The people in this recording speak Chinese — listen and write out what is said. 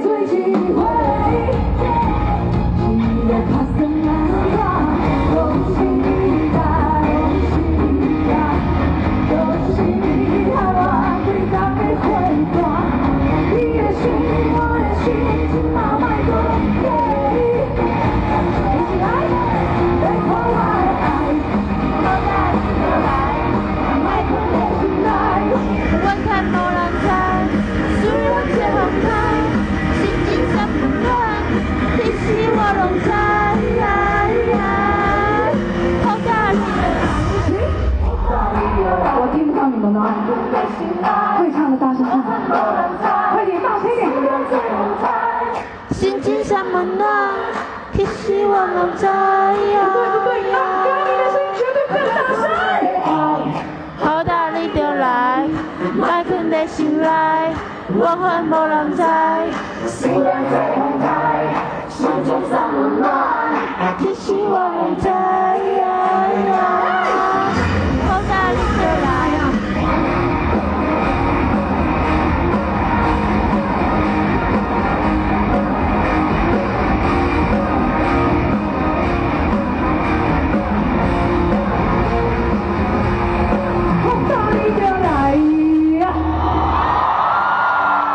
最寂寞。会唱的，大声唱！快点，大声点！心惊什么呢？其实我们在呀。不对，不对，不要你的声音，绝对不能大声！好，那你就来。爱困的醒来，我恨无人在。心乱在澎湃，心中怎么乱？其实我们在。